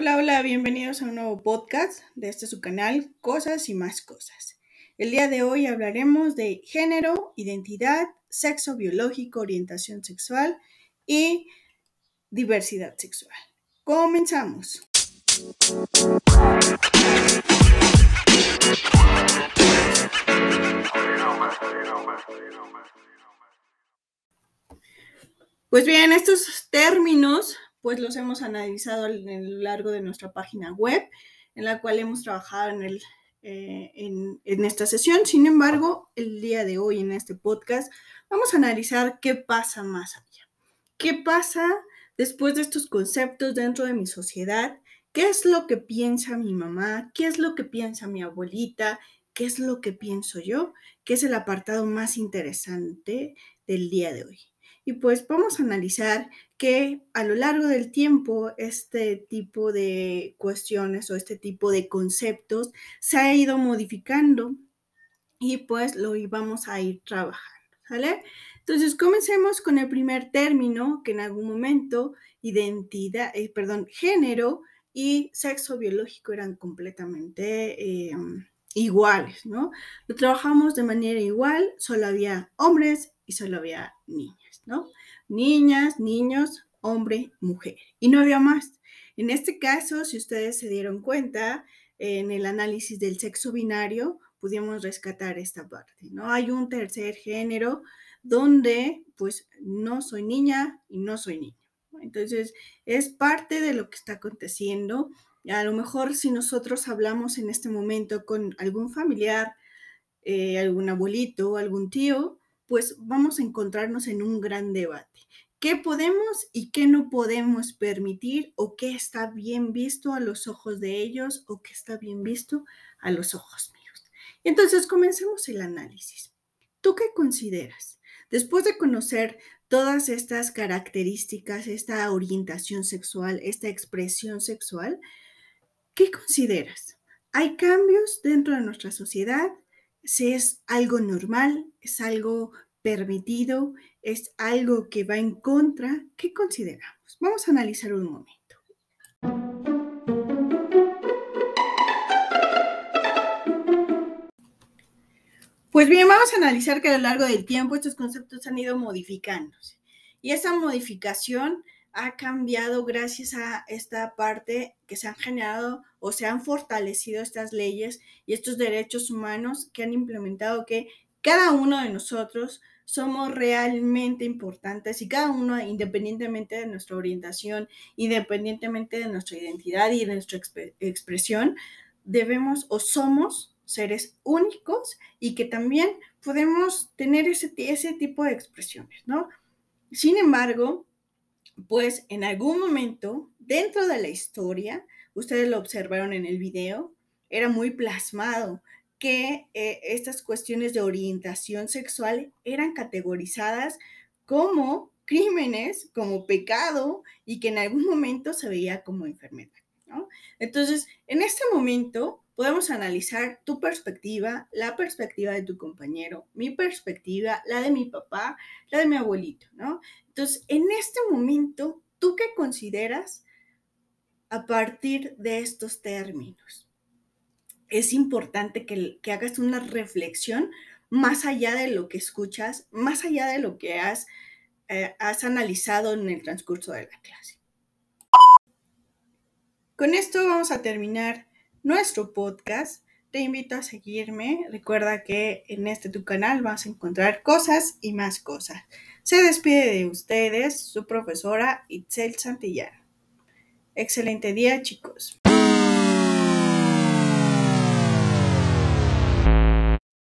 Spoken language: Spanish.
Hola, hola, bienvenidos a un nuevo podcast de este su canal, Cosas y más cosas. El día de hoy hablaremos de género, identidad, sexo biológico, orientación sexual y diversidad sexual. Comenzamos. Pues bien, estos términos pues los hemos analizado a lo largo de nuestra página web, en la cual hemos trabajado eh, en, esta sesión. Sin embargo, el día de hoy en este podcast vamos a analizar qué pasa más allá. ¿Qué pasa después de estos conceptos dentro de mi sociedad? ¿Qué es lo que piensa mi mamá? ¿Qué es lo que piensa mi abuelita? ¿Qué es lo que pienso yo? ¿Qué es el apartado más interesante del día de hoy? Y pues vamos a analizar que a lo largo del tiempo este tipo de cuestiones o este tipo de conceptos se ha ido modificando y pues lo íbamos a ir trabajando, ¿sale? Entonces comencemos con el primer término que en algún momento identidad, eh, perdón, género y sexo biológico eran completamente eh, iguales, ¿no? Lo trabajamos de manera igual, solo había hombres y solo había niños. ¿No? Niñas, niños, hombre, mujer. Y no había más. En este caso, si ustedes se dieron cuenta, en el análisis del sexo binario, pudimos rescatar esta parte, ¿no? Hay un tercer género donde, pues, no soy niña y no soy niño. Entonces, es parte de lo que está aconteciendo. A lo mejor si nosotros hablamos en este momento con algún familiar, eh, algún abuelito, algún tío, pues vamos a encontrarnos en un gran debate. ¿Qué podemos y qué no podemos permitir o qué está bien visto a los ojos de ellos o qué está bien visto a los ojos míos? Entonces, comencemos el análisis. ¿Tú qué consideras? Después de conocer todas estas características, esta orientación sexual, esta expresión sexual, ¿qué consideras? ¿Hay cambios dentro de nuestra sociedad? Si es algo normal, es algo permitido, es algo que va en contra, ¿qué consideramos? Vamos a analizar un momento. Pues bien, vamos a analizar que a lo largo del tiempo estos conceptos han ido modificándose. Y esa modificación ha cambiado gracias a esta parte que se han generado o se han fortalecido estas leyes y estos derechos humanos que han implementado que cada uno de nosotros somos realmente importantes y cada uno, independientemente de nuestra orientación, independientemente de nuestra identidad y de nuestra expresión, debemos o somos seres únicos y que también podemos tener ese, ese tipo de expresiones, ¿no? Sin embargo, pues en algún momento dentro de la historia, ustedes lo observaron en el video, era muy plasmado que eh, estas cuestiones de orientación sexual eran categorizadas como crímenes, como pecado y que en algún momento se veía como enfermedad. Entonces, en este momento podemos analizar tu perspectiva, la perspectiva de tu compañero, mi perspectiva, la de mi papá, la de mi abuelito, ¿no? Entonces, en este momento, ¿tú qué consideras a partir de estos términos? Es importante que, hagas una reflexión más allá de lo que escuchas, más allá de lo que has, eh, has analizado en el transcurso de la clase. Con esto vamos a terminar nuestro podcast. Te invito a seguirme. Recuerda que en este tu canal vas a encontrar cosas y más cosas. Se despide de ustedes su profesora Itzel Santillán. Excelente día, chicos.